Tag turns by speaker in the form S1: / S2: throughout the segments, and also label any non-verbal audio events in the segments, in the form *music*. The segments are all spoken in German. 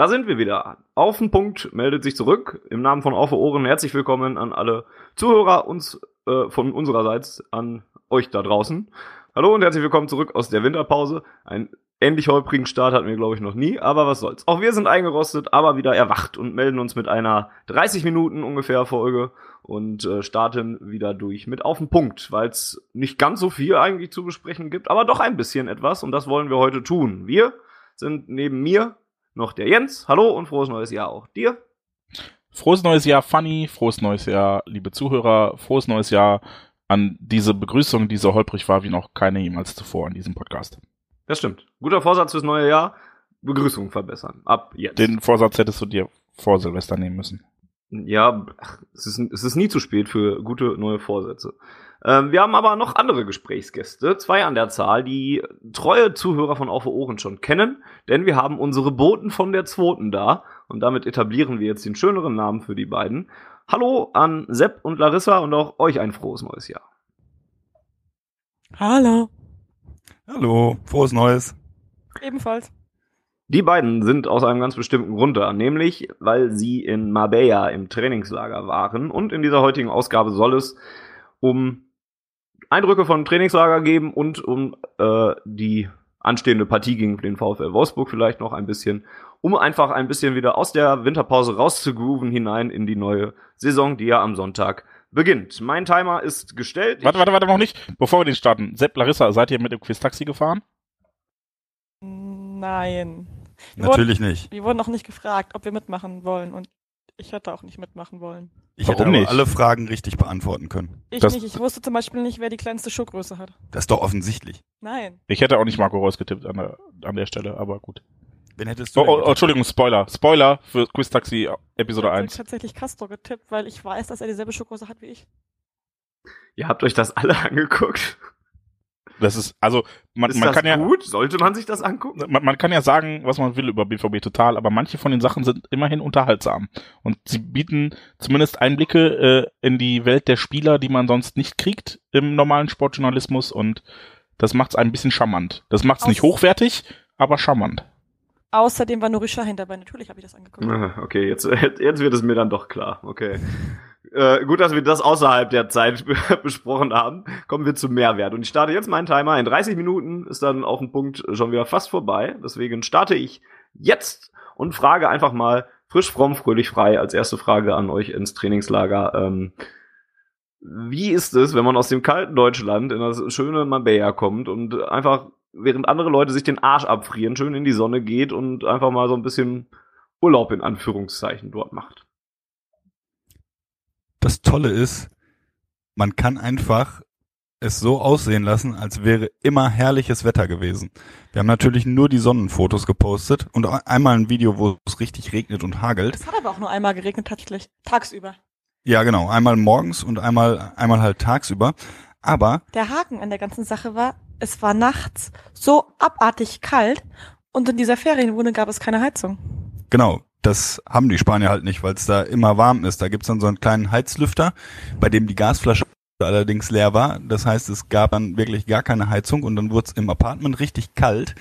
S1: Da sind wir wieder. Auf den Punkt meldet sich zurück. Im Namen von Auf Ohren herzlich willkommen an alle Zuhörer uns äh, von unsererseits an euch da draußen. Hallo und herzlich willkommen zurück aus der Winterpause. Ein ähnlich holprigen Start hatten wir, glaube ich, noch nie, aber was soll's. Auch wir sind eingerostet, aber wieder erwacht und melden uns mit einer 30 Minuten ungefähr Folge und äh, starten wieder durch mit auf den Punkt, weil es nicht ganz so viel eigentlich zu besprechen gibt, aber doch ein bisschen etwas und das wollen wir heute tun. Wir sind neben mir noch der Jens. Hallo und frohes neues Jahr auch dir.
S2: Frohes neues Jahr, Fanny. Frohes neues Jahr, liebe Zuhörer. Frohes neues Jahr an diese Begrüßung, die so holprig war wie noch keine jemals zuvor in diesem Podcast.
S1: Das stimmt. Guter Vorsatz fürs neue Jahr. Begrüßung verbessern. Ab jetzt.
S2: Den Vorsatz hättest du dir vor Silvester nehmen müssen.
S1: Ja, ach, es ist, es ist nie zu spät für gute neue Vorsätze. Ähm, wir haben aber noch andere Gesprächsgäste, zwei an der Zahl, die treue Zuhörer von Auf Ohren schon kennen, denn wir haben unsere Boten von der Zweiten da und damit etablieren wir jetzt den schöneren Namen für die beiden. Hallo an Sepp und Larissa und auch euch ein frohes neues Jahr.
S3: Hallo.
S4: Hallo, frohes Neues.
S3: Ebenfalls.
S1: Die beiden sind aus einem ganz bestimmten Grund da, nämlich weil sie in Marbella im Trainingslager waren und in dieser heutigen Ausgabe soll es um Eindrücke von Trainingslager geben und um äh, die anstehende Partie gegen den VfL Wolfsburg vielleicht noch ein bisschen, um einfach ein bisschen wieder aus der Winterpause rauszugrooven hinein in die neue Saison, die ja am Sonntag beginnt. Mein Timer ist gestellt.
S2: Warte, warte, warte, noch nicht. Bevor wir den starten. Sepp, Larissa, seid ihr mit dem Quiz-Taxi gefahren?
S3: Nein. Wir
S4: Natürlich
S3: wurden,
S4: nicht.
S3: Wir wurden noch nicht gefragt, ob wir mitmachen wollen und ich hätte auch nicht mitmachen wollen.
S4: Ich
S2: Warum
S4: hätte
S2: nicht?
S4: alle Fragen richtig beantworten können.
S3: Ich
S2: Das-
S3: nicht. Ich wusste zum Beispiel nicht, wer die kleinste Schuhgröße hat.
S4: Das ist doch offensichtlich.
S3: Nein.
S2: Ich hätte auch nicht Marco Reus getippt an der, an der Stelle, aber gut.
S4: Wen hättest du
S2: Oh, oh, oh? Entschuldigung, Spoiler. Spoiler für Quiz-Taxi Episode
S3: Ich habe
S2: 1.
S3: tatsächlich Castro getippt, weil ich weiß, dass er dieselbe Schuhgröße hat wie ich.
S1: Ihr habt euch das alle *laughs* angeguckt.
S2: Das ist, also, man,
S1: ist
S2: man
S1: das
S2: kann ja,
S1: gut? Sollte man sich das angucken?
S2: man, man kann ja sagen, was man will über BVB Total, aber manche von den Sachen sind immerhin unterhaltsam. Und sie bieten zumindest Einblicke äh, in die Welt der Spieler, die man sonst nicht kriegt im normalen Sportjournalismus und das macht es ein bisschen charmant. Das macht es nicht hochwertig, aber charmant.
S3: Außerdem war nur Richard dabei. Natürlich habe ich das angeguckt.
S1: Ah, Okay, jetzt, *laughs* jetzt wird es mir dann doch klar. Okay. Äh, gut, dass wir das außerhalb der Zeit *laughs* besprochen haben. Kommen wir zum Mehrwert. Und ich starte jetzt meinen Timer. In 30 Minuten ist dann auf den Punkt schon wieder fast vorbei. Deswegen starte ich jetzt und frage einfach mal frisch, fromm, fröhlich, frei als erste Frage an euch ins Trainingslager. Ähm, wie ist es, wenn man aus dem kalten Deutschland in das schöne Marbella kommt und einfach, während andere Leute sich den Arsch abfrieren, schön in die Sonne geht und einfach mal so ein bisschen Urlaub in Anführungszeichen dort macht?
S4: Das Tolle ist, man kann einfach es so aussehen lassen, als wäre immer herrliches Wetter gewesen. Wir haben natürlich nur die Sonnenfotos gepostet und einmal ein Video, wo es richtig regnet und hagelt.
S3: Es hat aber auch nur einmal geregnet, tatsächlich. Tagsüber.
S4: Ja, genau. Einmal morgens und einmal, einmal halt tagsüber. Aber
S3: Der Haken an der ganzen Sache war, es war nachts so abartig kalt und in dieser Ferienwohnung gab es keine Heizung.
S4: Genau, das haben die Spanier halt nicht, weil es da immer warm ist. Da gibt's dann so einen kleinen Heizlüfter, bei dem die Gasflasche allerdings leer war. Das heißt, es gab dann wirklich gar keine Heizung und dann wurde im Apartment richtig kalt.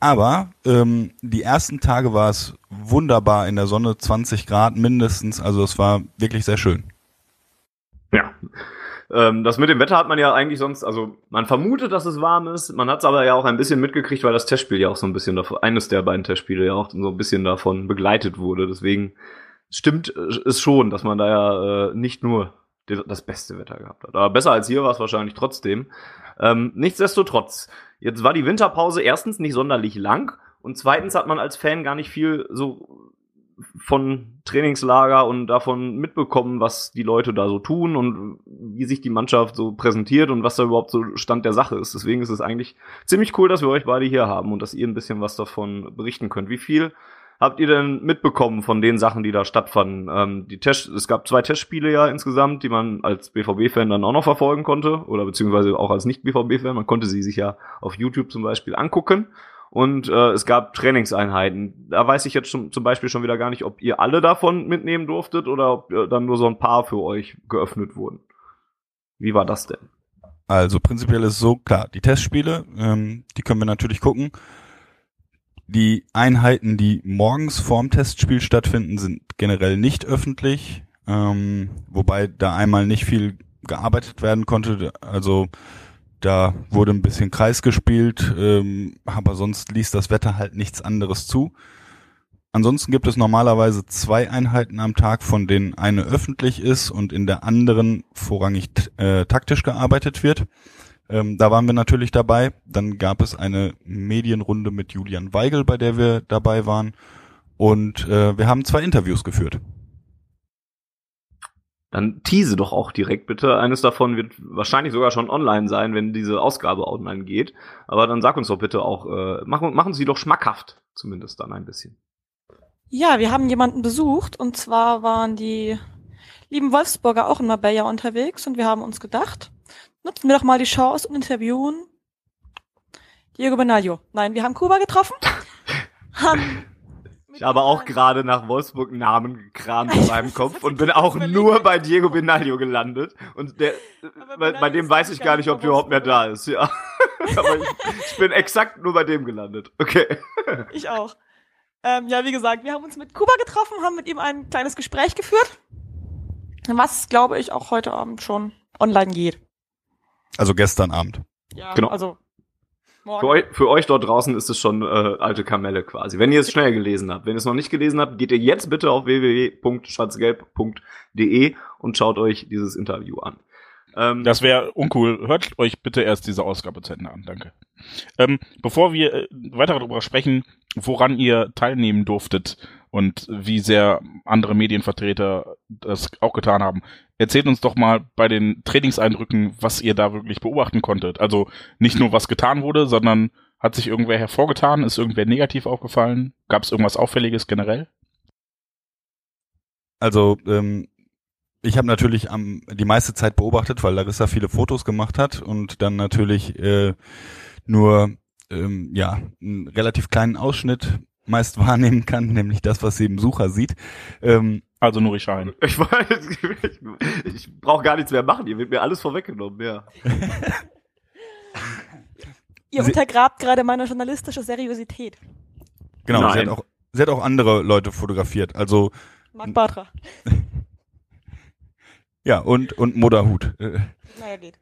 S4: Aber ähm, die ersten Tage war es wunderbar in der Sonne, 20 Grad mindestens. Also es war wirklich sehr schön.
S1: Ja. Ähm, das mit dem Wetter hat man ja eigentlich sonst, also man vermutet, dass es warm ist, man hat es aber ja auch ein bisschen mitgekriegt, weil das Testspiel ja auch so ein bisschen davon, eines der beiden Testspiele ja auch so ein bisschen davon begleitet wurde. Deswegen stimmt äh, es schon, dass man da ja äh, nicht nur das beste Wetter gehabt hat. Aber besser als hier war es wahrscheinlich trotzdem. Ähm, nichtsdestotrotz, jetzt war die Winterpause erstens nicht sonderlich lang und zweitens hat man als Fan gar nicht viel so von Trainingslager und davon mitbekommen, was die Leute da so tun und wie sich die Mannschaft so präsentiert und was da überhaupt so Stand der Sache ist. Deswegen ist es eigentlich ziemlich cool, dass wir euch beide hier haben und dass ihr ein bisschen was davon berichten könnt. Wie viel habt ihr denn mitbekommen von den Sachen, die da stattfanden? Ähm, die Test es gab zwei Testspiele ja insgesamt, die man als BVB-Fan dann auch noch verfolgen konnte oder beziehungsweise auch als Nicht-BVB-Fan. Man konnte sie sich ja auf YouTube zum Beispiel angucken. Und äh, es gab Trainingseinheiten. Da weiß ich jetzt schon, zum Beispiel schon wieder gar nicht, ob ihr alle davon mitnehmen durftet oder ob äh, dann nur so ein paar für euch geöffnet wurden. Wie war das denn?
S4: Also prinzipiell ist so, klar, die Testspiele, ähm, die können wir natürlich gucken. Die Einheiten, die morgens vorm Testspiel stattfinden, sind generell nicht öffentlich, ähm, wobei da einmal nicht viel gearbeitet werden konnte. Also da wurde ein bisschen Kreis gespielt, ähm, aber sonst ließ das Wetter halt nichts anderes zu. Ansonsten gibt es normalerweise zwei Einheiten am Tag, von denen eine öffentlich ist und in der anderen vorrangig äh, taktisch gearbeitet wird. Ähm, da waren wir natürlich dabei. Dann gab es eine Medienrunde mit Julian Weigel, bei der wir dabei waren. Und äh, wir haben zwei Interviews geführt.
S1: Dann tease doch auch direkt bitte. Eines davon wird wahrscheinlich sogar schon online sein, wenn diese Ausgabe online geht. Aber dann sag uns doch bitte auch, äh, machen, machen Sie doch schmackhaft, zumindest dann ein bisschen.
S3: Ja, wir haben jemanden besucht und zwar waren die lieben Wolfsburger auch in Marbella unterwegs und wir haben uns gedacht, nutzen wir doch mal die Chance und interviewen Diego Benaglio. Nein, wir haben Kuba getroffen. *laughs* haben
S1: ich habe auch gerade nach Wolfsburg Namen gekramt in *laughs* meinem Kopf und bin auch nur bei Diego Benaglio gelandet. Und der, bei, bei, dem weiß ich gar nicht, ob der überhaupt mehr da ist. Ja. *laughs* Aber ich, ich, bin exakt nur bei dem gelandet. Okay. *laughs*
S3: Ich auch. Ähm, ja, wie gesagt, wir haben uns mit Kuba getroffen, haben mit ihm ein kleines Gespräch geführt, was, glaube ich, auch heute Abend schon online geht.
S4: Also gestern Abend.
S3: Ja, genau. also
S1: für euch, für euch, dort draußen ist es schon äh, alte Kamelle quasi. Wenn ihr es schnell gelesen habt. Wenn ihr es noch nicht gelesen habt, geht ihr jetzt bitte auf www.schwarzgelb.de und schaut euch dieses Interview an.
S2: Ähm, das wäre uncool. Hört euch bitte erst diese Ausgabe zu Ende an. Danke. Ähm, bevor wir äh, weiter darüber sprechen, woran ihr teilnehmen durftet und wie sehr andere Medienvertreter das auch getan haben, Erzählt uns doch mal bei den Trainingseindrücken, was ihr da wirklich beobachten konntet. Also nicht nur, was getan wurde, sondern hat sich irgendwer hervorgetan? Ist irgendwer negativ aufgefallen? Gab es irgendwas Auffälliges generell?
S4: Also, ähm, ich habe natürlich am, die meiste Zeit beobachtet, weil Larissa viele Fotos gemacht hat und dann natürlich äh, nur ähm, ja einen relativ kleinen Ausschnitt meist *laughs* wahrnehmen kann, nämlich das, was sie im Sucher sieht. Ähm,
S2: also Nuri Schein.
S1: Ich, ich, ich brauche gar nichts mehr machen, ihr wird mir alles vorweggenommen, ja. *laughs*
S3: ihr untergrabt gerade meine journalistische Seriosität.
S4: Genau, sie hat, auch, sie hat auch andere Leute fotografiert, also
S3: Marc Bartra. *laughs*
S4: ja, und, und Modahut.
S3: Naja, geht.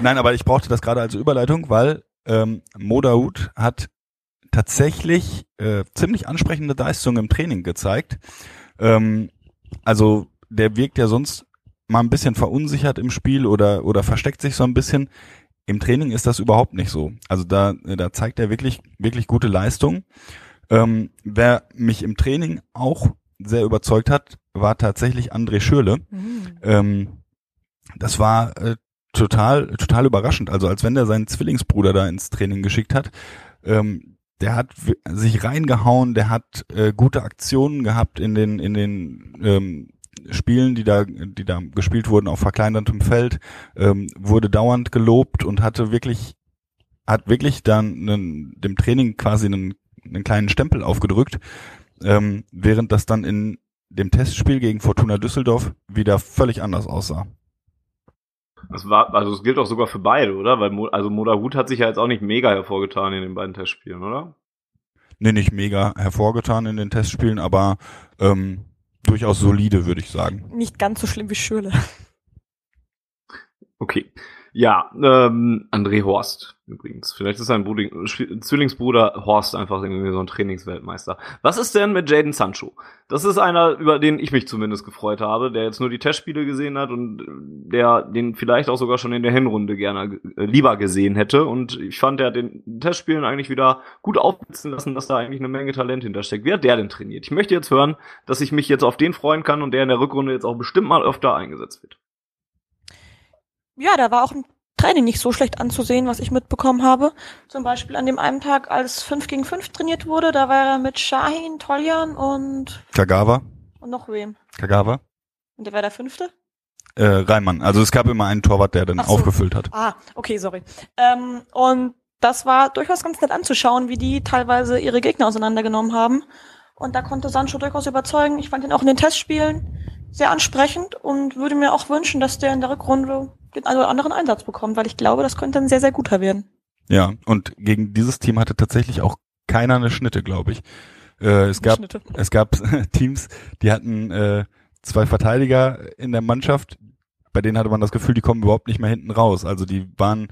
S4: Nein, aber ich brauchte das gerade als Überleitung, weil ähm, Modahut hat tatsächlich äh, ziemlich ansprechende Leistungen im Training gezeigt. Ähm, also der wirkt ja sonst mal ein bisschen verunsichert im Spiel oder, oder versteckt sich so ein bisschen. Im Training ist das überhaupt nicht so. Also da, da zeigt er wirklich, wirklich gute Leistung. Ähm, wer mich im Training auch sehr überzeugt hat, war tatsächlich André Schürle. Mhm. Ähm, das war äh, total, total überraschend. Also als wenn der seinen Zwillingsbruder da ins Training geschickt hat. Ähm, der hat sich reingehauen, der hat äh, gute Aktionen gehabt in den in den ähm, Spielen, die da die da gespielt wurden auf verkleinertem Feld, ähm, wurde dauernd gelobt und hatte wirklich hat wirklich dann einen, dem Training quasi einen, einen kleinen Stempel aufgedrückt, ähm, während das dann in dem Testspiel gegen Fortuna Düsseldorf wieder völlig anders aussah.
S1: Das war, also es gilt auch sogar für beide, oder? Weil Mo, also Modahut hat sich ja jetzt auch nicht mega hervorgetan in den beiden Testspielen, oder?
S4: Nee, nicht mega hervorgetan in den Testspielen, aber ähm, durchaus solide, würde ich sagen.
S3: Nicht ganz so schlimm wie Schürle.
S1: Okay. Ja, ähm, André Horst übrigens. Vielleicht ist sein Bruder, Zwillingsbruder Horst einfach irgendwie so ein Trainingsweltmeister. Was ist denn mit Jaden Sancho? Das ist einer, über den ich mich zumindest gefreut habe, der jetzt nur die Testspiele gesehen hat und der den vielleicht auch sogar schon in der Hinrunde gerne äh, lieber gesehen hätte. Und ich fand, der hat den Testspielen eigentlich wieder gut aufblitzen lassen, dass da eigentlich eine Menge Talent hintersteckt. Wer hat der denn trainiert? Ich möchte jetzt hören, dass ich mich jetzt auf den freuen kann und der in der Rückrunde jetzt auch bestimmt mal öfter eingesetzt wird
S3: ja, da war auch im Training nicht so schlecht anzusehen, was ich mitbekommen habe. Zum Beispiel an dem einen Tag, als 5 gegen 5 trainiert wurde, da war er mit Shahin, Toljan und...
S4: Kagawa.
S3: Und noch wem?
S4: Kagawa.
S3: Und der war der fünfte?
S4: Äh, Reimann. Also es gab immer einen Torwart, der dann so. aufgefüllt hat.
S3: Ah, okay, sorry. Ähm, und das war durchaus ganz nett anzuschauen, wie die teilweise ihre Gegner auseinandergenommen haben. Und da konnte Sancho durchaus überzeugen. Ich fand ihn auch in den Testspielen sehr ansprechend und würde mir auch wünschen, dass der in der Rückrunde den einen oder anderen Einsatz bekommt, weil ich glaube, das könnte ein sehr, sehr guter werden.
S4: Ja, und gegen dieses Team hatte tatsächlich auch keiner eine Schnitte, glaube ich. Äh, es, gab, es gab *laughs* Teams, die hatten äh, zwei Verteidiger in der Mannschaft, bei denen hatte man das Gefühl, die kommen überhaupt nicht mehr hinten raus. Also die waren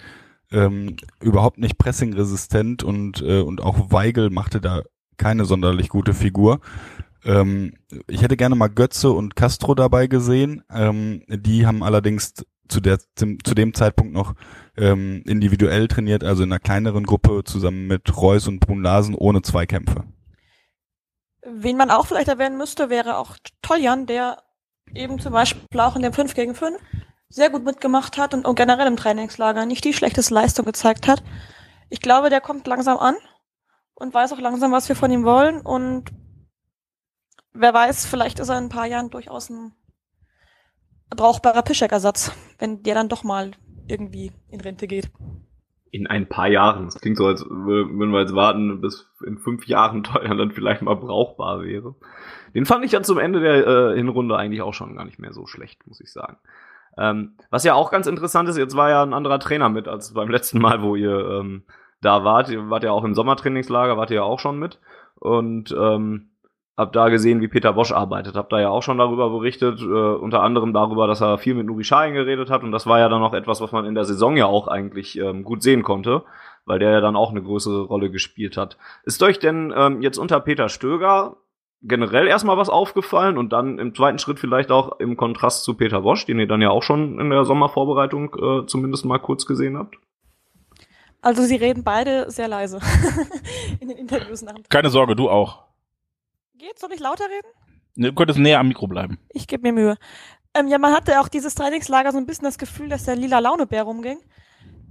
S4: ähm, überhaupt nicht pressingresistent und, äh, und auch Weigel machte da keine sonderlich gute Figur. Ähm, ich hätte gerne mal Götze und Castro dabei gesehen. Ähm, die haben allerdings zu, der, zu dem Zeitpunkt noch ähm, individuell trainiert, also in einer kleineren Gruppe zusammen mit Reus und Brun Larsen ohne Zweikämpfe.
S3: Wen man auch vielleicht erwähnen müsste, wäre auch Toljan, der eben zum Beispiel auch in dem 5 gegen 5 sehr gut mitgemacht hat und, und generell im Trainingslager nicht die schlechteste Leistung gezeigt hat. Ich glaube, der kommt langsam an und weiß auch langsam, was wir von ihm wollen und wer weiß, vielleicht ist er in ein paar Jahren durchaus ein brauchbarer Pischek-Ersatz, wenn der dann doch mal irgendwie in Rente geht.
S1: In ein paar Jahren. Das klingt so, als würden wir jetzt warten, bis in fünf Jahren *laughs* teuer dann vielleicht mal brauchbar wäre. Den fand ich ja zum Ende der äh, Hinrunde eigentlich auch schon gar nicht mehr so schlecht, muss ich sagen. Ähm, was ja auch ganz interessant ist, jetzt war ja ein anderer Trainer mit als beim letzten Mal, wo ihr ähm, da wart. Ihr wart ja auch im Sommertrainingslager, wart ihr ja auch schon mit. Und ähm, hab da gesehen, wie Peter Bosch arbeitet. Hab da ja auch schon darüber berichtet, äh, unter anderem darüber, dass er viel mit Nuri Sahin geredet hat. Und das war ja dann auch etwas, was man in der Saison ja auch eigentlich ähm, gut sehen konnte, weil der ja dann auch eine größere Rolle gespielt hat. Ist euch denn ähm, jetzt unter Peter Stöger generell erstmal was aufgefallen und dann im zweiten Schritt vielleicht auch im Kontrast zu Peter Bosch, den ihr dann ja auch schon in der Sommervorbereitung äh, zumindest mal kurz gesehen habt?
S3: Also sie reden beide sehr leise *laughs* in den Interviews nach dem
S2: Keine Sorge, du auch.
S3: Geht's? Soll ich lauter reden?
S2: Du könntest näher am Mikro bleiben.
S3: Ich gebe mir Mühe. Ähm, ja, man hatte auch dieses Trainingslager so ein bisschen das Gefühl, dass der lila Launebär rumging.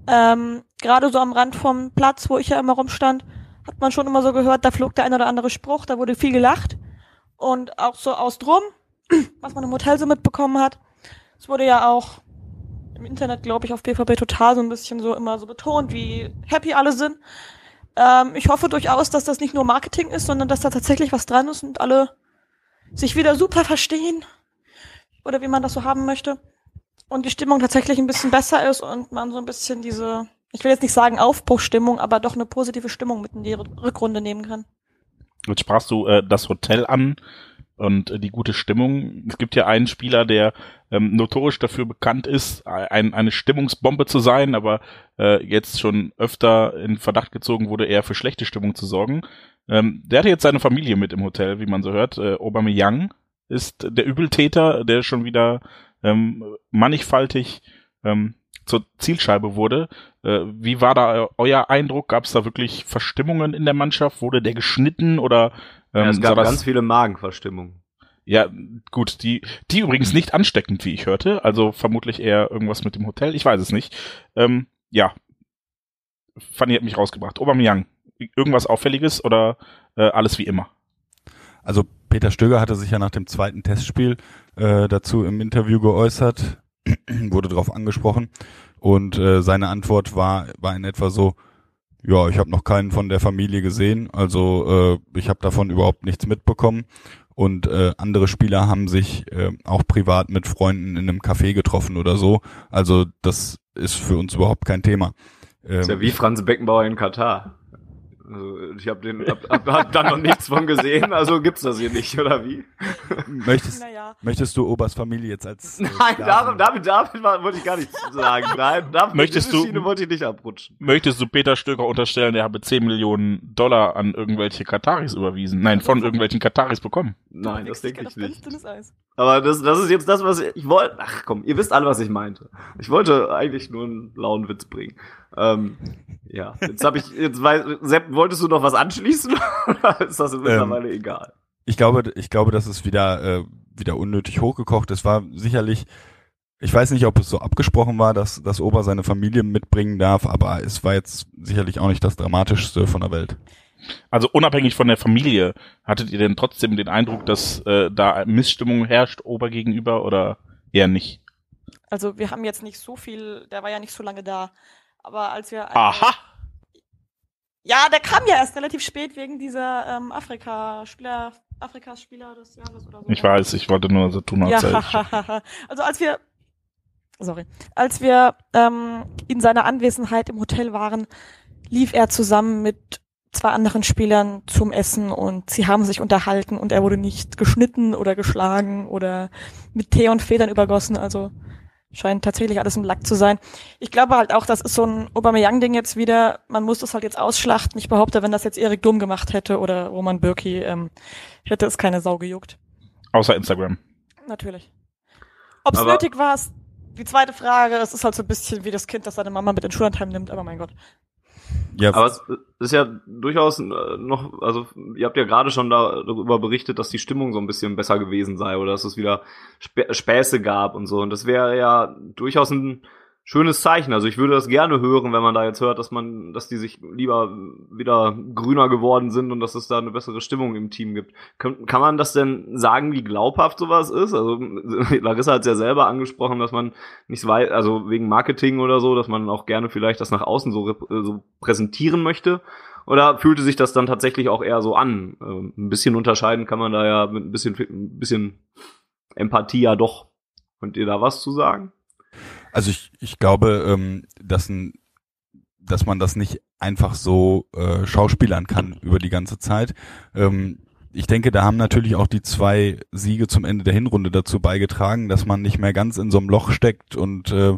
S3: Ähm, Gerade so am Rand vom Platz, wo ich ja immer rumstand, hat man schon immer so gehört, da flog der ein oder andere Spruch, da wurde viel gelacht. Und auch so aus drum, *clears throat* was man im Hotel so mitbekommen hat. Es wurde ja auch im Internet, glaube ich, auf BVB total so ein bisschen so immer so betont, wie happy alle sind. Ähm, ich hoffe durchaus, dass das nicht nur Marketing ist, sondern dass da tatsächlich was dran ist und alle sich wieder super verstehen. Oder wie man das so haben möchte. Und die Stimmung tatsächlich ein bisschen besser ist und man so ein bisschen diese, ich will jetzt nicht sagen Aufbruchstimmung, aber doch eine positive Stimmung mit in die Rückrunde nehmen kann.
S2: Jetzt sprachst du äh, das Hotel an und äh, die gute Stimmung. Es gibt ja einen Spieler, der ähm, notorisch dafür bekannt ist, ein, eine Stimmungsbombe zu sein, aber äh, jetzt schon öfter in Verdacht gezogen wurde, eher für schlechte Stimmung zu sorgen. Ähm, der hatte jetzt seine Familie mit im Hotel, wie man so hört. Äh, Aubameyang ist der Übeltäter, der schon wieder ähm, mannigfaltig ähm, zur Zielscheibe wurde. Äh, wie war da euer Eindruck? Gab es da wirklich Verstimmungen in der Mannschaft? Wurde der geschnitten oder
S1: ähm, ja, es gab ganz viele Magenverstimmungen.
S2: Ja, gut, die, die übrigens nicht ansteckend, wie ich hörte. Also vermutlich eher irgendwas mit dem Hotel. Ich weiß es nicht. Ähm, ja. Fanny hat mich rausgebracht. Aubameyang, irgendwas Auffälliges oder äh, alles wie immer?
S4: Also Peter Stöger hatte sich ja nach dem zweiten Testspiel äh, dazu im Interview geäußert, *clears throat* wurde darauf angesprochen und äh, seine Antwort war, war in etwa so, ja, ich habe noch keinen von der Familie gesehen, also äh, ich habe davon überhaupt nichts mitbekommen. Und äh, andere Spieler haben sich äh, auch privat mit Freunden in einem Café getroffen oder so. Also das ist für uns überhaupt kein Thema.
S1: Ähm, ist ja wie Franz Beckenbauer in Katar. Also ich habe den hab, hab, hab da noch nichts von gesehen, also gibt's das hier nicht, oder wie?
S4: Möchtest,
S3: Naja.
S4: möchtest du Obers Familie jetzt als. äh,
S1: Nein,
S4: Sklaven-
S1: damit, damit, wollte ich gar nichts sagen. Nein, damit,
S2: Möchtest du-
S1: Schiene wollte ich nicht abrutschen.
S2: Möchtest du Peter Stöger unterstellen, er habe 10 Millionen Dollar an irgendwelche Kataris überwiesen? Nein, von irgendwelchen Kataris bekommen.
S1: Nein, das denke ich nicht. Aber das, das ist jetzt das, was ich, ich wollte. Ach komm, ihr wisst alle, was ich meinte. Ich wollte eigentlich nur einen lauen Witz bringen. Ähm, ja, jetzt habe ich, jetzt weiß, Sepp, wolltest du noch was anschließen? *laughs* Oder ist das mittlerweile egal?
S4: Ich glaube, ich glaube, das ist wieder, äh, wieder unnötig hochgekocht. Es war sicherlich, ich weiß nicht, ob es so abgesprochen war, dass, dass Ober seine Familie mitbringen darf, aber es war jetzt sicherlich auch nicht das Dramatischste von der Welt.
S2: Also unabhängig von der Familie, hattet ihr denn trotzdem den Eindruck, dass äh, da Missstimmung herrscht, Ober gegenüber oder eher nicht?
S3: Also wir haben jetzt nicht so viel, der war ja nicht so lange da. Aber als wir.
S2: Aha!
S3: Ja, der kam ja erst relativ spät wegen dieser ähm, Afrika-Spieler, Afrikas Spieler des Jahres oder so.
S2: Ich weiß, ich wollte nur so tun, als.
S3: Ja, *laughs* also als wir, sorry, als wir ähm, in seiner Anwesenheit im Hotel waren, lief er zusammen mit zwei anderen Spielern zum Essen und sie haben sich unterhalten und er wurde nicht geschnitten oder geschlagen oder mit Tee und Federn übergossen, also scheint tatsächlich alles im Lack zu sein. Ich glaube halt auch, das ist so ein Aubameyang-Ding jetzt wieder, man muss das halt jetzt ausschlachten. Ich behaupte, wenn das jetzt Erik Dumm gemacht hätte oder Roman Bürki, ähm, hätte es keine Sau gejuckt.
S2: Außer Instagram.
S3: Natürlich. Ob es nötig war, ist die zweite Frage. Es ist halt so ein bisschen wie das Kind, das seine Mama mit in Schullandheim nimmt, aber mein Gott.
S4: Ja,
S1: Aber es ist ja durchaus äh, noch, also ihr habt ja gerade schon da- darüber berichtet, dass die Stimmung so ein bisschen besser gewesen sei oder dass es wieder Spä Späße gab und so. Und das wäre ja durchaus ein schönes Zeichen. Also ich würde das gerne hören, wenn man da jetzt hört, dass man, dass die sich lieber wieder grüner geworden sind und dass es da eine bessere Stimmung im Team gibt. Kann, kann man das denn sagen, wie glaubhaft sowas ist? Also *laughs* Larissa hat es ja selber angesprochen, dass man nicht weiß, also wegen Marketing oder so, dass man auch gerne vielleicht das nach außen so, so präsentieren möchte. Oder fühlte sich das dann tatsächlich auch eher so an? Ähm, ein bisschen unterscheiden kann man da ja mit ein bisschen, ein bisschen Empathie ja doch. Könnt ihr da was zu sagen?
S4: Also ich, ich glaube, ähm, dass, ein, dass man das nicht einfach so äh, schauspielern kann über die ganze Zeit. Ähm, ich denke, da haben natürlich auch die zwei Siege zum Ende der Hinrunde dazu beigetragen, dass man nicht mehr ganz in so einem Loch steckt und äh,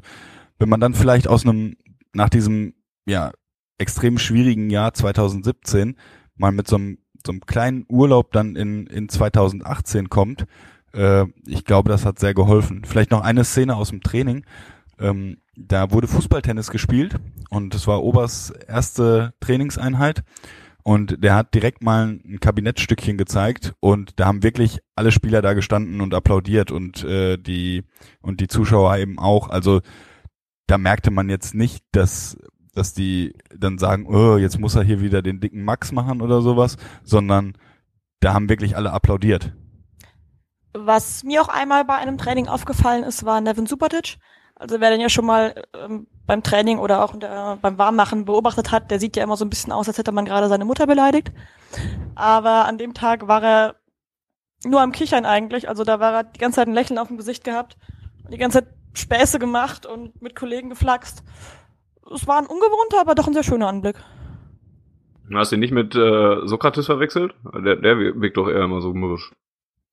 S4: wenn man dann vielleicht aus einem, nach diesem ja extrem schwierigen Jahr 2017 mal mit so einem, so einem kleinen Urlaub dann in, in 2018 kommt, äh, ich glaube, das hat sehr geholfen. Vielleicht noch eine Szene aus dem Training. Ähm, da wurde Fußballtennis gespielt und das war Obers erste Trainingseinheit und der hat direkt mal ein Kabinettstückchen gezeigt und da haben wirklich alle Spieler da gestanden und applaudiert und äh, die und die Zuschauer eben auch. Also da merkte man jetzt nicht, dass dass die dann sagen, oh, jetzt muss er hier wieder den dicken Max machen oder sowas, sondern da haben wirklich alle applaudiert.
S3: Was mir auch einmal bei einem Training aufgefallen ist, war Nevin Supatic. Also wer den ja schon mal ähm, beim Training oder auch der, beim Warmmachen beobachtet hat, der sieht ja immer so ein bisschen aus, als hätte man gerade seine Mutter beleidigt. Aber an dem Tag war er nur am Kichern eigentlich. Also da war er die ganze Zeit ein Lächeln auf dem Gesicht gehabt und die ganze Zeit Späße gemacht und mit Kollegen geflaxt. Es war ein ungewohnter, aber doch ein sehr schöner Anblick.
S1: Hast du ihn nicht mit äh, Sokrates verwechselt? Der, der wirkt doch eher immer so mürrisch.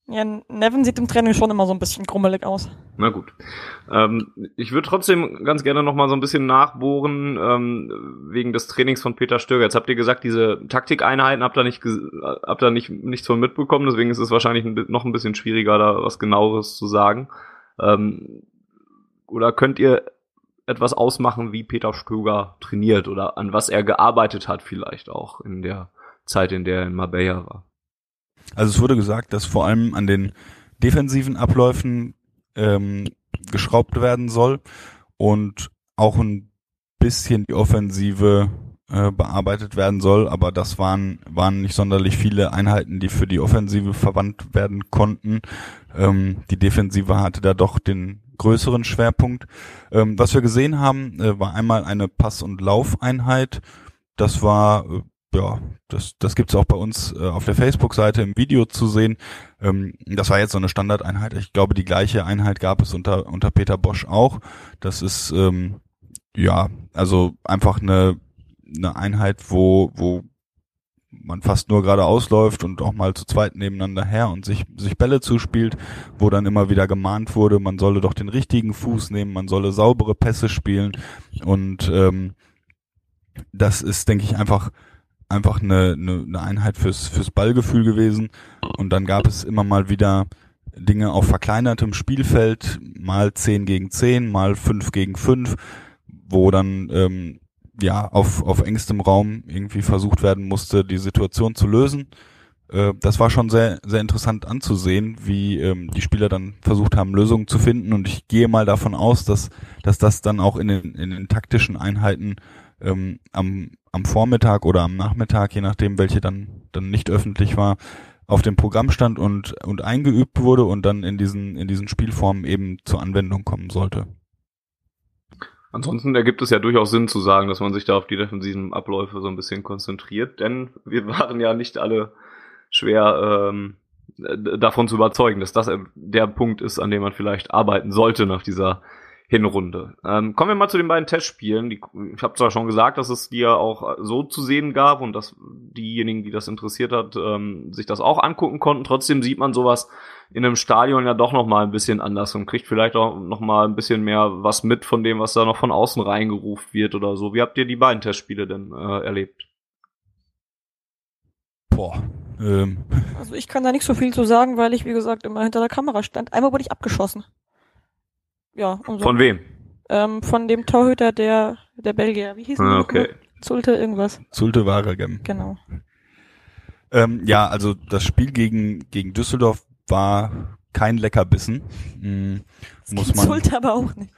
S3: Ja, Nevin sieht im Training schon immer so ein bisschen grummelig aus.
S1: Na gut. Ähm, ich würde trotzdem ganz gerne noch mal so ein bisschen nachbohren ähm, wegen des Trainings von Peter Stöger. Jetzt habt ihr gesagt, diese Taktikeinheiten habt ihr nicht, ges- habt ihr nicht nichts von mitbekommen. Deswegen ist es wahrscheinlich noch ein bisschen schwieriger, da was genaueres zu sagen. Ähm, oder könnt ihr etwas ausmachen, wie Peter Stöger trainiert oder an was er gearbeitet hat vielleicht auch in der Zeit, in der er in Marbella war?
S4: Also es wurde gesagt, dass vor allem an den defensiven Abläufen ähm, geschraubt werden soll und auch ein bisschen die Offensive äh, bearbeitet werden soll, aber das waren waren nicht sonderlich viele Einheiten, die für die Offensive verwandt werden konnten. Ähm, die Defensive hatte da doch den größeren Schwerpunkt. Ähm, was wir gesehen haben, äh, war einmal eine Pass- und Laufeinheit. Das war äh, ja, das, das gibt's auch bei uns äh, auf der Facebook-Seite im Video zu sehen. Ähm, das war jetzt so eine Standardeinheit. Ich glaube, die gleiche Einheit gab es unter, unter Peter Bosch auch. Das ist ähm, ja, also einfach eine, eine Einheit, wo, wo man fast nur geradeaus läuft und auch mal zu zweit nebeneinander her und sich, sich Bälle zuspielt, wo dann immer wieder gemahnt wurde, man solle doch den richtigen Fuß nehmen, man solle saubere Pässe spielen und ähm, das ist, denke ich, einfach einfach eine, eine, eine Einheit fürs, fürs Ballgefühl gewesen. Und dann gab es immer mal wieder Dinge auf verkleinertem Spielfeld, mal 10 gegen 10, mal 5 gegen 5, wo dann ähm, ja auf, auf engstem Raum irgendwie versucht werden musste, die Situation zu lösen. Äh, das war schon sehr, sehr interessant anzusehen, wie ähm, die Spieler dann versucht haben, Lösungen zu finden. Und ich gehe mal davon aus, dass, dass das dann auch in den, in den taktischen Einheiten ähm, am, am Vormittag oder am Nachmittag, je nachdem, welche dann, dann nicht öffentlich war, auf dem Programm stand und, und eingeübt wurde und dann in diesen, in diesen Spielformen eben zur Anwendung kommen sollte.
S1: Ansonsten ergibt es ja durchaus Sinn zu sagen, dass man sich da auf die defensiven Abläufe so ein bisschen konzentriert, denn wir *laughs* waren ja nicht alle schwer ähm, davon zu überzeugen, dass das der Punkt ist, an dem man vielleicht arbeiten sollte nach dieser Hinrunde. Ähm, kommen wir mal zu den beiden Testspielen. Die, ich habe zwar schon gesagt, dass es die ja auch so zu sehen gab und dass diejenigen, die das interessiert hat, ähm, sich das auch angucken konnten. Trotzdem sieht man sowas in einem Stadion ja doch noch mal ein bisschen anders und kriegt vielleicht auch noch mal ein bisschen mehr was mit von dem, was da noch von außen reingerufen wird oder so. Wie habt ihr die beiden Testspiele denn äh, erlebt?
S3: Boah. Ähm. Also ich kann da nicht so viel zu sagen, weil ich, wie gesagt, immer hinter der Kamera stand. Einmal wurde ich abgeschossen. Ja.
S1: So. Von wem?
S3: Ähm, von dem Torhüter der, der Belgier. Wie hieß
S1: ah, okay.
S3: Zulte irgendwas.
S4: Zulte Waregem.
S3: Genau.
S4: Ähm, ja, also das Spiel gegen, gegen Düsseldorf war kein Leckerbissen.
S3: Mhm, muss man. Zulte aber auch nicht.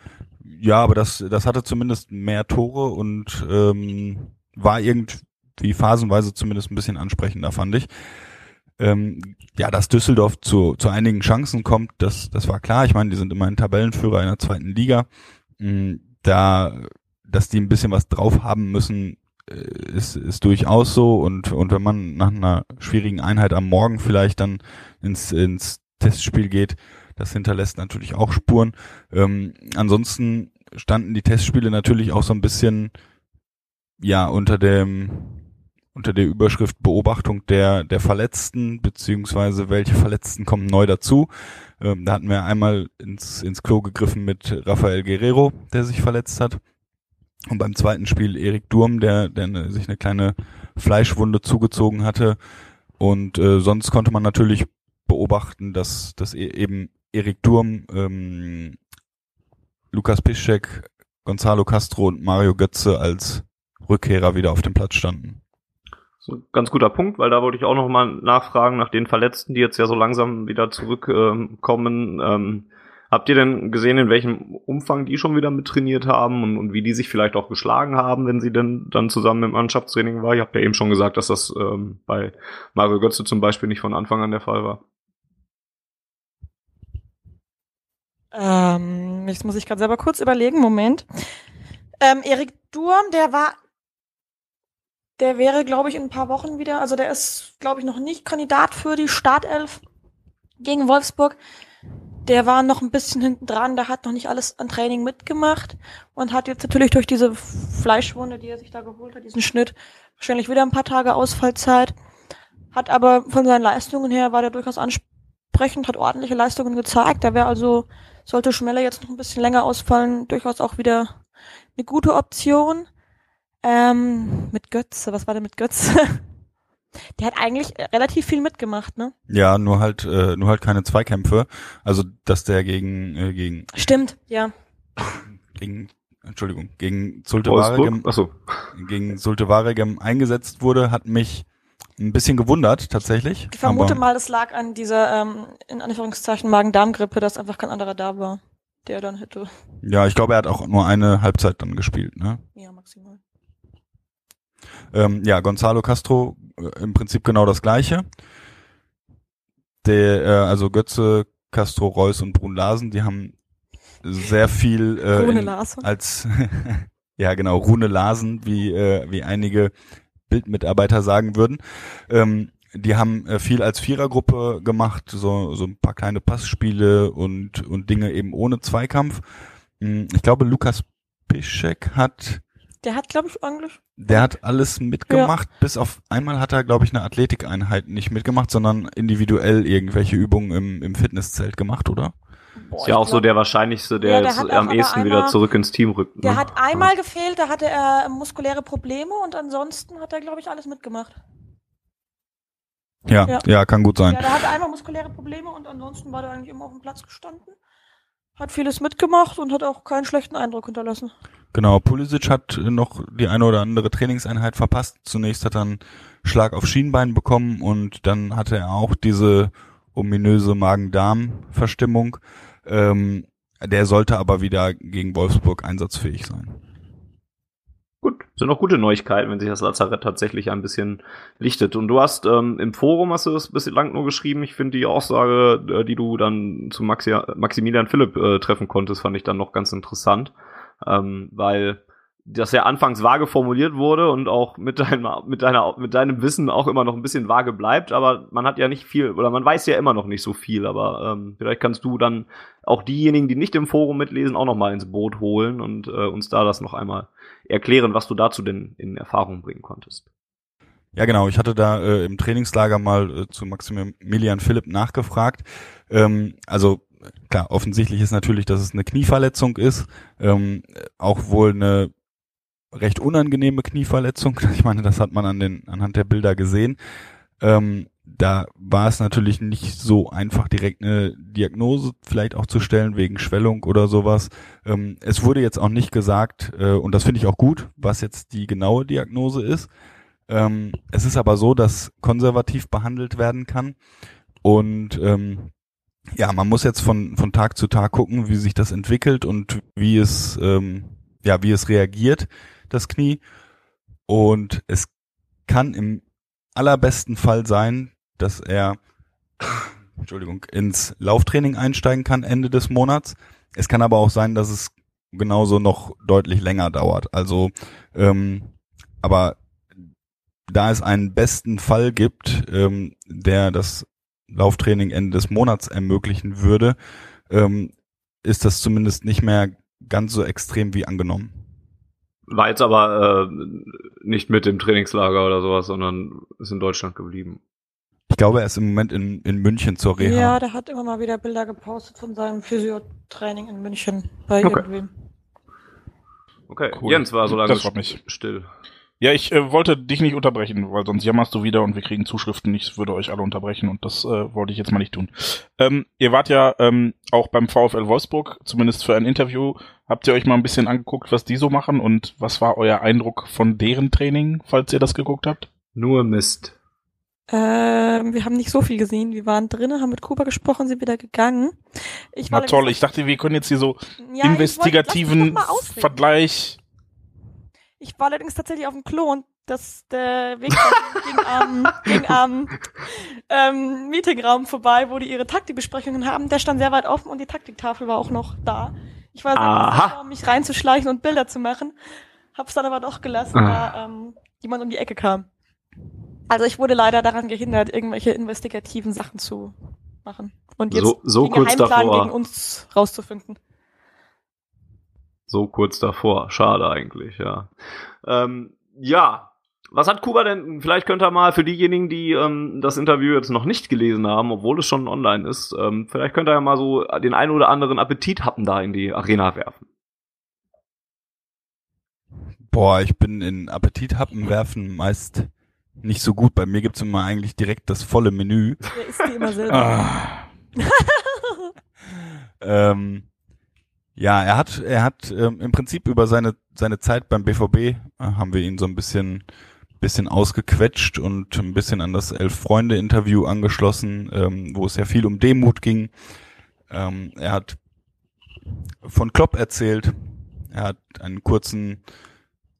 S4: Ja, aber das, das hatte zumindest mehr Tore und ähm, war irgendwie phasenweise zumindest ein bisschen ansprechender, fand ich. Ähm, ja, dass Düsseldorf zu, zu einigen Chancen kommt, das, das war klar. Ich meine, die sind immerhin Tabellenführer in der zweiten Liga. Mhm, da, dass die ein bisschen was drauf haben müssen, äh, ist, ist durchaus so. Und, und wenn man nach einer schwierigen Einheit am Morgen vielleicht dann ins, ins Testspiel geht, das hinterlässt natürlich auch Spuren. Ähm, ansonsten standen die Testspiele natürlich auch so ein bisschen ja unter dem unter der Überschrift Beobachtung der, der Verletzten, beziehungsweise welche Verletzten kommen neu dazu. Ähm, da hatten wir einmal ins, ins Klo gegriffen mit Rafael Guerrero, der sich verletzt hat. Und beim zweiten Spiel Erik Durm, der, der eine, sich eine kleine Fleischwunde zugezogen hatte. Und äh, sonst konnte man natürlich beobachten, dass, dass e-, eben Erik Durm, ähm, Lukas Piszczek, Gonzalo Castro und Mario Götze als Rückkehrer wieder auf dem Platz standen
S1: ein ganz guter Punkt, weil da wollte ich auch noch mal nachfragen nach den Verletzten, die jetzt ja so langsam wieder zurückkommen. Ähm, habt ihr denn gesehen, in welchem Umfang die schon wieder mit trainiert haben und, und, wie die sich vielleicht auch geschlagen haben, wenn sie denn dann zusammen im Mannschaftstraining war? Ich habt ja eben schon gesagt, dass das ähm, bei Mario Götze zum Beispiel nicht von Anfang an der Fall war.
S3: Ähm, jetzt muss ich gerade selber kurz überlegen. Moment. Ähm, Erik Durm, der war der wäre, glaube ich, in ein paar Wochen wieder, also der ist, glaube ich, noch nicht Kandidat für die Startelf gegen Wolfsburg. Der war noch ein bisschen hinten dran, der hat noch nicht alles an Training mitgemacht und hat jetzt natürlich durch diese Fleischwunde, die er sich da geholt hat, diesen Schnitt, wahrscheinlich wieder ein paar Tage Ausfallzeit. Hat aber von seinen Leistungen her war der durchaus ansprechend, hat ordentliche Leistungen gezeigt. Da wäre also, sollte Schmeller jetzt noch ein bisschen länger ausfallen, durchaus auch wieder eine gute Option. Ähm, mit Götze, was war denn mit Götze? *laughs* Der hat eigentlich relativ viel mitgemacht, ne?
S4: Ja, nur halt, äh, nur halt keine Zweikämpfe. Also, dass der gegen, äh, gegen.
S3: Stimmt, ja.
S4: Gegen, Entschuldigung, gegen Zulte Waregem,
S1: Achso.
S4: gegen Zulte Waregem eingesetzt wurde, hat mich ein bisschen gewundert, tatsächlich.
S3: Ich vermute mal, das lag an dieser, ähm, in Anführungszeichen, Magen-Darm-Grippe, dass einfach kein anderer da war, der dann hätte.
S4: Ja, ich glaube, er hat auch nur eine Halbzeit dann gespielt, ne? Ähm, ja, Gonzalo Castro äh, im Prinzip genau das gleiche. Der, äh, also Götze, Castro, Reus und Brun Larsen, die haben sehr viel äh, in, als *laughs* ja genau Rune Larsen, wie äh, wie einige Bildmitarbeiter sagen würden. Ähm, die haben äh, viel als Vierergruppe gemacht, so so ein paar kleine Passspiele und und Dinge eben ohne Zweikampf. Hm, ich glaube, Lukas Piszek hat
S3: Der hat, glaube ich, eigentlich.
S4: Der hat alles mitgemacht, bis auf einmal hat er, glaube ich, eine Athletikeinheit nicht mitgemacht, sondern individuell irgendwelche Übungen im, im Fitnesszelt gemacht, oder?
S3: Boah,
S1: Ist ja auch so
S3: glaub,
S1: der wahrscheinlichste, der,
S3: Ja, der
S1: jetzt am ehesten wieder zurück ins Team rückt.
S3: Der
S1: ne?
S3: hat einmal gefehlt, da hatte er muskuläre Probleme und ansonsten hat er, glaube ich, alles mitgemacht.
S4: Ja, ja,
S3: Ja.
S4: kann gut sein.
S3: Ja, der hatte einmal muskuläre Probleme und ansonsten war der eigentlich immer auf dem Platz gestanden. Hat vieles mitgemacht und hat auch keinen schlechten Eindruck hinterlassen.
S4: Genau, Pulisic hat noch die eine oder andere Trainingseinheit verpasst. Zunächst hat er einen Schlag auf Schienbein bekommen und dann hatte er auch diese ominöse Magen-Darm-Verstimmung. Ähm, der sollte aber wieder gegen Wolfsburg einsatzfähig sein.
S1: Sind auch gute Neuigkeiten, wenn sich das Lazarett tatsächlich ein bisschen lichtet. Und du hast ähm, im Forum hast du das bislang nur geschrieben. Ich finde die Aussage, äh, die du dann zu Maxi Maximilian Philipp äh, treffen konntest, fand ich dann noch ganz interessant, ähm, weil das ja anfangs vage formuliert wurde und auch mit deinem, mit deiner, mit deinem Wissen auch immer noch ein bisschen vage bleibt, aber man hat ja nicht viel, oder man weiß ja immer noch nicht so viel, aber ähm, vielleicht kannst du dann auch diejenigen, die nicht im Forum mitlesen, auch noch mal ins Boot holen und äh, uns da das noch einmal erklären, was du dazu denn in Erfahrung bringen konntest.
S4: Ja, genau. Ich hatte da äh, im Trainingslager mal äh, zu Maximilian Philipp nachgefragt. Ähm, also klar, offensichtlich ist natürlich, dass es eine Knieverletzung ist. Ähm, auch wohl eine recht unangenehme Knieverletzung. *laughs* Ich meine, das hat man an den anhand der Bilder gesehen. Ähm, da war es natürlich nicht so einfach, direkt eine Diagnose vielleicht auch zu stellen wegen Schwellung oder sowas. Ähm, es wurde jetzt auch nicht gesagt, äh, und das finde ich auch gut, was jetzt die genaue Diagnose ist. Ähm, es ist aber so, dass konservativ behandelt werden kann. Und ähm, ja, man muss jetzt von, von Tag zu Tag gucken, wie sich das entwickelt und wie es, ähm, ja, wie es reagiert, das Knie. Und es kann im allerbesten Fall sein, dass er, Entschuldigung, ins Lauftraining einsteigen kann Ende des Monats. Es kann aber auch sein, dass es genauso noch deutlich länger dauert. Also, ähm, aber da es einen besten Fall gibt, ähm, der das Lauftraining Ende des Monats ermöglichen würde, ähm, ist das zumindest nicht mehr ganz so extrem wie angenommen.
S1: War jetzt aber äh, nicht mit im Trainingslager oder sowas, sondern ist in Deutschland geblieben.
S4: Ich glaube, er ist im Moment in, in München zur Reha.
S3: Ja, der hat immer mal wieder Bilder gepostet von seinem Physiotraining in München bei
S1: Okay.
S3: irgendwem.
S1: Okay,
S2: Cool.
S1: Jens war so lange
S2: Das mich.
S1: still.
S2: Ja, ich äh, wollte dich nicht unterbrechen, weil sonst jammerst du wieder und wir kriegen Zuschriften. Ich würde euch alle unterbrechen und das äh, wollte ich jetzt mal nicht tun. Ähm, ihr wart ja ähm, auch beim VfL Wolfsburg, zumindest für ein Interview. Habt ihr euch mal ein bisschen angeguckt, was die so machen und was war euer Eindruck von deren Training, falls ihr das geguckt habt?
S1: Nur Mist.
S3: Ähm, wir haben nicht so viel gesehen. Wir waren drinnen, haben mit Kuba gesprochen, sind wieder gegangen. Ich
S2: Na
S3: war
S2: toll, ich dachte, wir können jetzt hier so
S3: Ja, wollte-
S2: investigativen
S3: ausreden.
S2: Vergleich.
S3: Ich war allerdings tatsächlich auf dem Klo und das, der Weg *laughs* ging am, ging am ähm, Meetingraum vorbei, wo die ihre Taktikbesprechungen haben. Der stand sehr weit offen und die Taktiktafel war auch noch da. Ich war sehr sicher, um mich reinzuschleichen und Bilder zu machen. Hab's dann aber doch gelassen,
S1: Ah.
S3: da ähm, jemand um die Ecke kam. Also ich wurde leider daran gehindert, irgendwelche investigativen Sachen zu machen. Und jetzt
S1: So- so
S3: den
S1: kurz
S3: Geheimplan
S1: davor.
S3: gegen uns rauszufinden.
S1: So kurz davor. Schade eigentlich, ja. Ähm, ja. Was hat Kuba denn? Vielleicht könnt ihr mal für diejenigen, die ähm, das Interview jetzt noch nicht gelesen haben, obwohl es schon online ist, ähm, vielleicht könnt ihr ja mal so den einen oder anderen Appetithappen da in die Arena werfen.
S4: Boah, ich bin in Appetithappen werfen meist nicht so gut. Bei mir gibt's immer eigentlich direkt das volle Menü.
S3: Der isst die immer selber.
S2: Ah, *laughs*
S4: Ähm, ja, er hat, er hat ähm, im Prinzip über seine seine Zeit beim BVB äh, haben wir ihn so ein bisschen bisschen ausgequetscht und ein bisschen an das Elf Freunde Interview angeschlossen, ähm, wo es ja viel um Demut ging. Ähm, er hat von Klopp erzählt. Er hat einen kurzen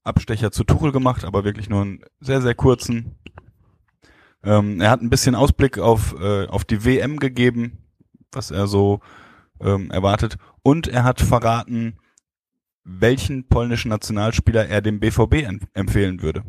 S4: Abstecher zu Tuchel gemacht, aber wirklich nur einen sehr sehr kurzen. Ähm, er hat ein bisschen Ausblick auf äh, auf die WM gegeben, was er so ähm, erwartet. Und er hat verraten, welchen polnischen Nationalspieler er dem BVB en- empfehlen würde.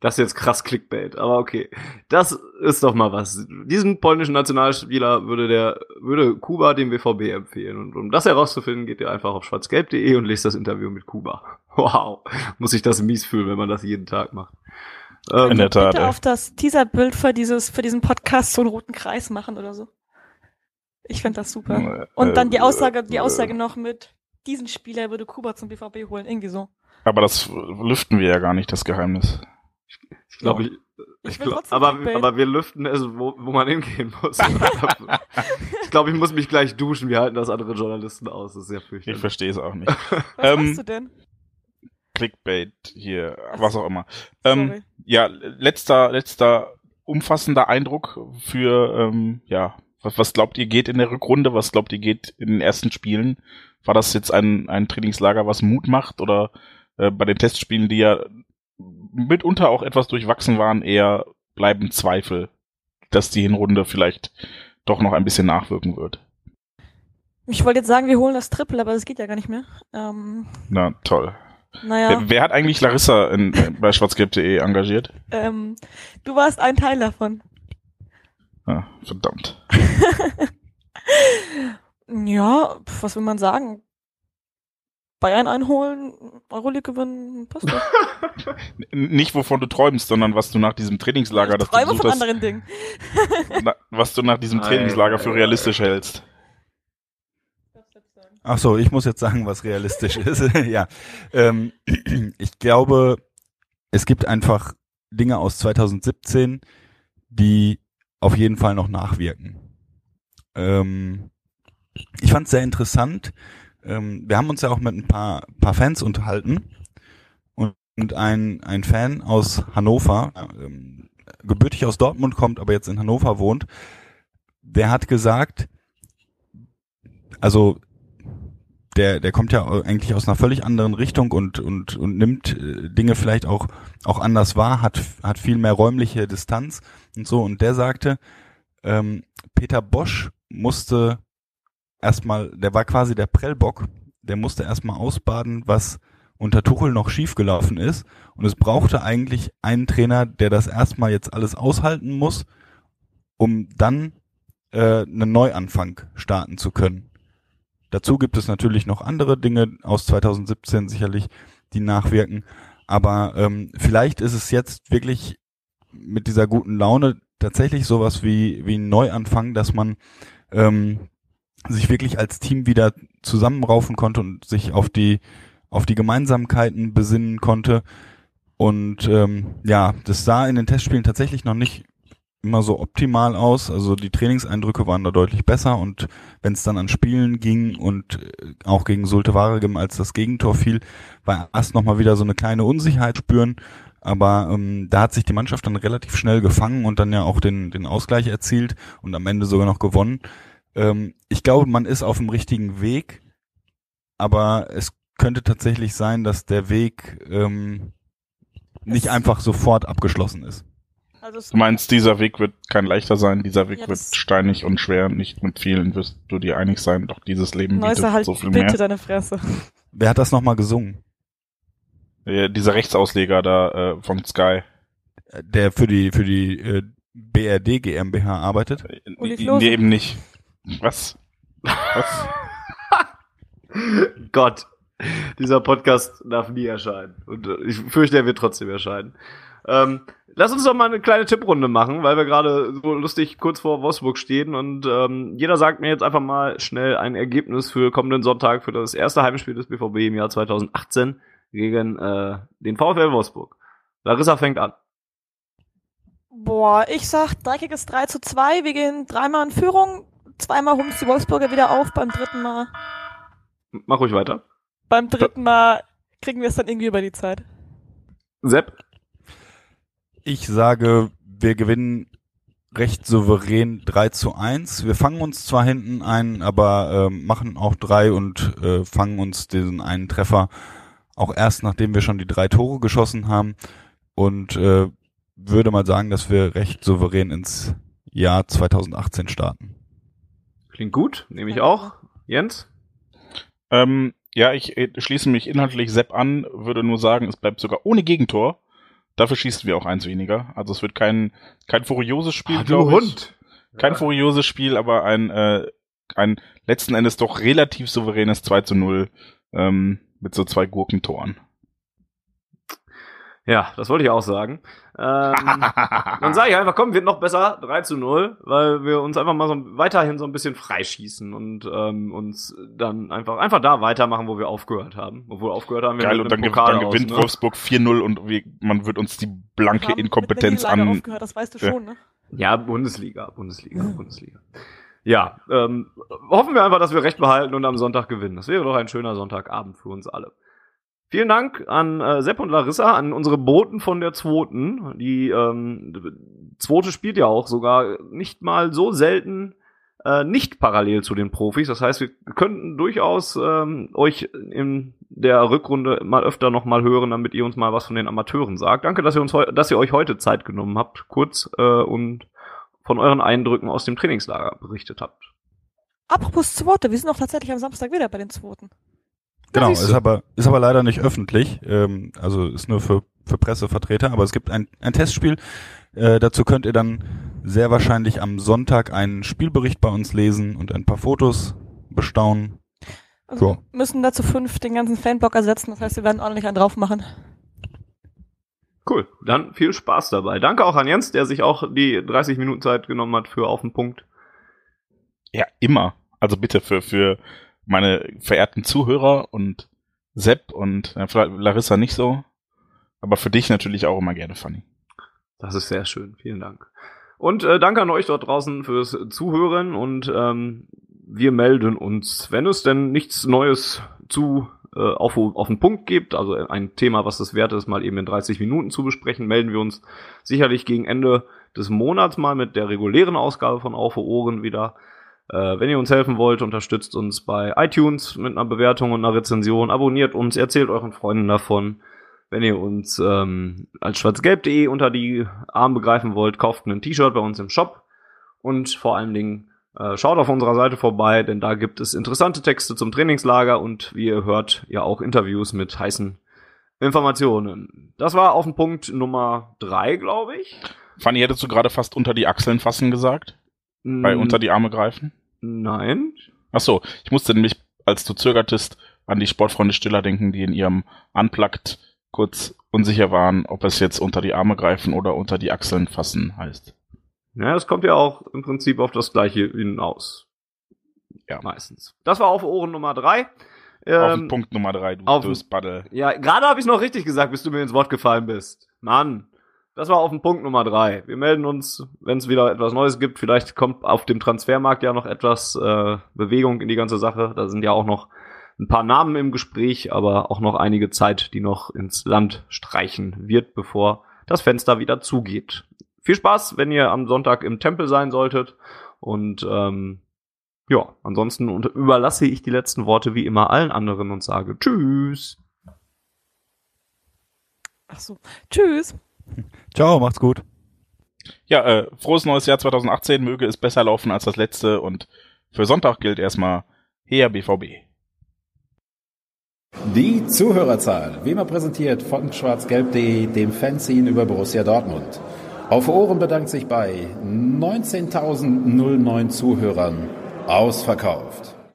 S1: Das ist jetzt krass Clickbait, aber okay. Das ist doch mal was. Diesen polnischen Nationalspieler würde der, würde Kuba dem BVB empfehlen. Und um das herauszufinden, geht ihr einfach auf schwarzgelb.de und lest das Interview mit Kuba. Wow. Muss ich das mies fühlen, wenn man das jeden Tag macht. Ähm,
S2: In der Tat.
S3: Bitte
S2: ey.
S3: auf das Teaserbild für dieses, für diesen Podcast so einen roten Kreis machen oder so. Ich fände das super. Und dann die
S2: Äh,
S3: Aussage, die
S2: äh,
S3: Aussage noch mit, diesen Spieler würde Kuba zum BVB holen, irgendwie so.
S2: Aber das lüften wir ja gar nicht, das Geheimnis.
S1: ich glaube, ich,
S3: Ich
S1: ich glaub,
S3: trotzdem
S1: aber, aber wir lüften es, wo, wo man hingehen muss. *laughs* ich glaube, ich muss mich gleich duschen. Wir halten das andere Journalisten aus. Das ist sehr
S2: Ich
S1: fürchterlich.
S2: verstehe es auch nicht.
S3: Was
S2: Ähm,
S3: machst du denn?
S2: Clickbait hier, was auch immer. Ähm, ja, letzter, letzter umfassender Eindruck für, ähm, ja, was, was glaubt ihr geht in der Rückrunde? Was glaubt ihr geht in den ersten Spielen? War das jetzt ein, ein Trainingslager, was Mut macht? Oder äh, bei den Testspielen, die ja mitunter auch etwas durchwachsen waren, eher bleiben Zweifel, dass die Hinrunde vielleicht doch noch ein bisschen nachwirken wird?
S3: Ich wollte jetzt sagen, wir holen das Triple, aber das geht ja gar nicht mehr. Ähm,
S2: Na, toll.
S3: Naja,
S2: Wer, wer hat eigentlich Larissa in, äh, bei schwarzgelb.de engagiert?
S3: ähm, du warst ein Teil davon.
S2: Ah, verdammt. *laughs*
S3: Ja, was will man sagen? Bayern einholen, Euroleague gewinnen, passt doch. *laughs*
S2: Nicht wovon du träumst, sondern was du nach diesem Trainingslager,
S3: ich
S2: das du
S3: träume von
S2: hast,
S3: anderen Dingen. *laughs*
S2: na, was du nach diesem. Trainingslager für realistisch hältst.
S4: Ach so, ich muss jetzt sagen, was realistisch *laughs* ist. ja, ähm, *clears throat* ich glaube, es gibt einfach Dinge aus 2017, die auf jeden Fall noch nachwirken. Ähm, ich fand es sehr interessant. Ähm, wir haben uns ja auch mit ein paar, paar Fans unterhalten und, und ein, ein Fan aus Hannover, ähm, gebürtig aus Dortmund kommt, aber jetzt in Hannover wohnt, der hat gesagt, also der, der kommt ja eigentlich aus einer völlig anderen Richtung und, und, und nimmt äh, Dinge vielleicht auch, auch anders wahr, hat, hat viel mehr räumliche Distanz und so. Und der sagte, ähm, Peter Bosch musste erstmal, der war quasi der Prellbock, der musste erstmal ausbaden, was unter Tuchel noch schiefgelaufen ist. Und es brauchte eigentlich einen Trainer, der das erstmal jetzt alles aushalten muss, um dann äh, einen Neuanfang starten zu können. Dazu gibt es natürlich noch andere Dinge aus 2017 sicherlich, die nachwirken. Aber ähm, vielleicht ist es jetzt wirklich mit dieser guten Laune tatsächlich sowas wie, wie ein Neuanfang, dass man ähm, sich wirklich als Team wieder zusammenraufen konnte und sich auf die, auf die Gemeinsamkeiten besinnen konnte. Und ähm, ja, das sah in den Testspielen tatsächlich noch nicht immer so optimal aus. Also die Trainingseindrücke waren da deutlich besser und wenn es dann an Spielen ging und äh, auch gegen Sulte Waregem, als das Gegentor fiel, war erst nochmal wieder so eine kleine Unsicherheit spüren. Aber ähm, da hat sich die Mannschaft dann relativ schnell gefangen und dann ja auch den, den Ausgleich erzielt und am Ende sogar noch gewonnen. Ähm, ich glaube, man ist auf dem richtigen Weg, aber es könnte tatsächlich sein, dass der Weg ähm, nicht einfach sofort abgeschlossen ist.
S3: Also
S2: Du meinst, dieser Weg wird kein leichter sein, dieser Weg
S3: Ja,
S2: wird steinig und schwer, nicht mit vielen wirst du dir einig sein, doch dieses Leben
S3: Neusser
S2: bietet
S3: halt
S2: so viel
S3: bitte
S2: mehr.
S3: deine Fresse.
S4: Wer hat das nochmal gesungen?
S2: Äh, dieser Rechtsausleger da äh, von Sky.
S4: Der für die für die äh, BRD GmbH arbeitet?
S2: Äh,
S3: Uli
S2: nee,
S3: Klose.
S2: nee, eben nicht. Was? Was? *laughs*
S1: Gott, dieser Podcast darf nie erscheinen. Und ich fürchte, er wird trotzdem erscheinen. Ähm, lass uns doch mal eine kleine Tipprunde machen, weil wir gerade so lustig kurz vor Wolfsburg stehen und ähm, jeder sagt mir jetzt einfach mal schnell ein Ergebnis für kommenden Sonntag für das erste Heimspiel des BVB im Jahr 2018 gegen äh, den VfL Wolfsburg. Larissa fängt an.
S3: Boah, ich sag dreckiges 3 zu 2. Wir gehen dreimal in Führung. Zweimal holen uns die Wolfsburger wieder auf. Beim dritten Mal,
S1: Mach ruhig weiter.
S3: beim dritten Mal kriegen wir es dann irgendwie über die Zeit.
S1: Sepp.
S4: Ich sage, wir gewinnen recht souverän 3 zu 1. Wir fangen uns zwar hinten ein, aber ähm, machen auch drei und äh, fangen uns diesen einen Treffer auch erst, nachdem wir schon die drei Tore geschossen haben. Und äh, würde mal sagen, dass wir recht souverän ins Jahr 2018 starten.
S1: Klingt gut, nehme ich auch. Jens?
S2: ähm, ja, ich äh, schließe mich inhaltlich Sepp an, würde nur sagen, es bleibt sogar ohne Gegentor. Dafür schießen wir auch eins weniger. Also es wird kein, kein furioses Spiel,
S1: Ah, du
S2: glaube ich.
S1: Hund.
S2: Kein
S1: Ja.
S2: furioses Spiel, aber ein, äh, ein letzten Endes doch relativ souveränes 2 zu 0 ähm, mit so zwei Gurkentoren.
S1: Ja, das wollte ich auch sagen. Ähm, *laughs* dann sage ich einfach, komm, wird noch besser, 3 zu 0, weil wir uns einfach mal so weiterhin so ein bisschen freischießen und ähm, uns dann einfach einfach da weitermachen, wo wir aufgehört haben. Obwohl aufgehört haben wir
S2: Geil, und dann,
S1: Pokal
S2: dann
S1: aus,
S2: gewinnt
S1: ne?
S2: Wolfsburg 4-0 und wir, man wird uns die blanke
S3: Wir haben
S2: Inkompetenz an.
S3: Aufgehört, das weißt du
S2: Ja.
S3: schon, ne?
S1: Ja, Bundesliga, Bundesliga, Bundesliga. Ja, ähm, hoffen wir einfach, dass wir recht behalten und am Sonntag gewinnen. Das wäre doch ein schöner Sonntagabend für uns alle. Vielen Dank an äh, Sepp und Larissa, an unsere Boten von der Zweiten. Die ähm, Zweite spielt ja auch sogar nicht mal so selten äh, nicht parallel zu den Profis. Das heißt, wir könnten durchaus ähm, euch in der Rückrunde mal öfter noch mal hören, damit ihr uns mal was von den Amateuren sagt. Danke, dass ihr uns dass ihr euch heute Zeit genommen habt, kurz äh, und von euren Eindrücken aus dem Trainingslager berichtet habt.
S3: Apropos Zweite, wir sind auch tatsächlich am Samstag wieder bei den Zweiten.
S4: Genau, ist aber, ist aber leider nicht öffentlich, ähm, also ist nur für, für Pressevertreter, aber es gibt ein, ein Testspiel. Äh, dazu könnt ihr dann sehr wahrscheinlich am Sonntag einen Spielbericht bei uns lesen und ein paar Fotos bestaunen.
S3: Also
S4: Ja.
S3: wir müssen dazu fünf den ganzen Fanblock ersetzen, das heißt, wir werden ordentlich einen drauf machen.
S1: Cool, dann viel Spaß dabei. Danke auch an Jens, der sich auch die 30 Minuten Zeit genommen hat für auf den Punkt.
S2: Ja, immer. Also bitte für, für meine verehrten Zuhörer und Sepp und ja, Larissa nicht so. Aber für dich natürlich auch immer gerne, Fanny.
S1: Das ist sehr schön, vielen Dank. Und äh, danke an euch dort draußen fürs Zuhören und ähm, wir melden uns, wenn es denn nichts Neues zu äh, auf, auf den Punkt gibt, also ein Thema, was das wert ist, mal eben in 30 Minuten zu besprechen, melden wir uns sicherlich gegen Ende des Monats mal mit der regulären Ausgabe von Auf Ohren wieder. Äh, wenn ihr uns helfen wollt, unterstützt uns bei iTunes mit einer Bewertung und einer Rezension, abonniert uns, erzählt euren Freunden davon. Wenn ihr uns ähm, als schwarzgelb.de unter die Arme begreifen wollt, kauft ein T-Shirt bei uns im Shop und vor allen Dingen äh, schaut auf unserer Seite vorbei, denn da gibt es interessante Texte zum Trainingslager und wie ihr hört, ja auch Interviews mit heißen Informationen. Das war auf den Punkt Nummer drei, glaube ich.
S2: Fanny, hättest du gerade fast unter die Achseln fassen gesagt? Bei
S1: Mm,
S2: unter die Arme greifen?
S1: Nein.
S2: Ach so, ich musste nämlich, als du zögertest, an die Sportfreunde Stiller denken, die in ihrem Unplugged kurz unsicher waren, ob es jetzt unter die Arme greifen oder unter die Achseln fassen heißt.
S1: Ja, es kommt ja auch im Prinzip auf das gleiche hinaus.
S2: Ja.
S1: Meistens. Das war auf Ohren Nummer drei.
S2: auf
S1: Ähm,
S2: Punkt Nummer drei, du
S1: auf-
S2: Dösbaddel.
S1: Ja, gerade habe ich noch richtig gesagt, bis du mir ins Wort gefallen bist. Mann, das war auf den Punkt Nummer drei. Wir melden uns, wenn es wieder etwas Neues gibt. Vielleicht kommt auf dem Transfermarkt ja noch etwas äh, Bewegung in die ganze Sache. Da sind ja auch noch ein paar Namen im Gespräch, aber auch noch einige Zeit, die noch ins Land streichen wird, bevor das Fenster wieder zugeht. Viel Spaß, wenn ihr am Sonntag im Tempel sein solltet. Und ähm, ja, ansonsten überlasse ich die letzten Worte wie immer allen anderen und sage Tschüss.
S3: Ach so. Tschüss. *laughs*
S4: Ciao, macht's gut.
S2: Ja, äh, frohes neues Jahr 2018, möge es besser laufen als das letzte und für Sonntag gilt erstmal her BVB.
S5: Die Zuhörerzahl, wie immer präsentiert von schwarzgelb.de, dem Fanzine über Borussia Dortmund. Auf Ohren bedankt sich bei 19.009 Zuhörern ausverkauft.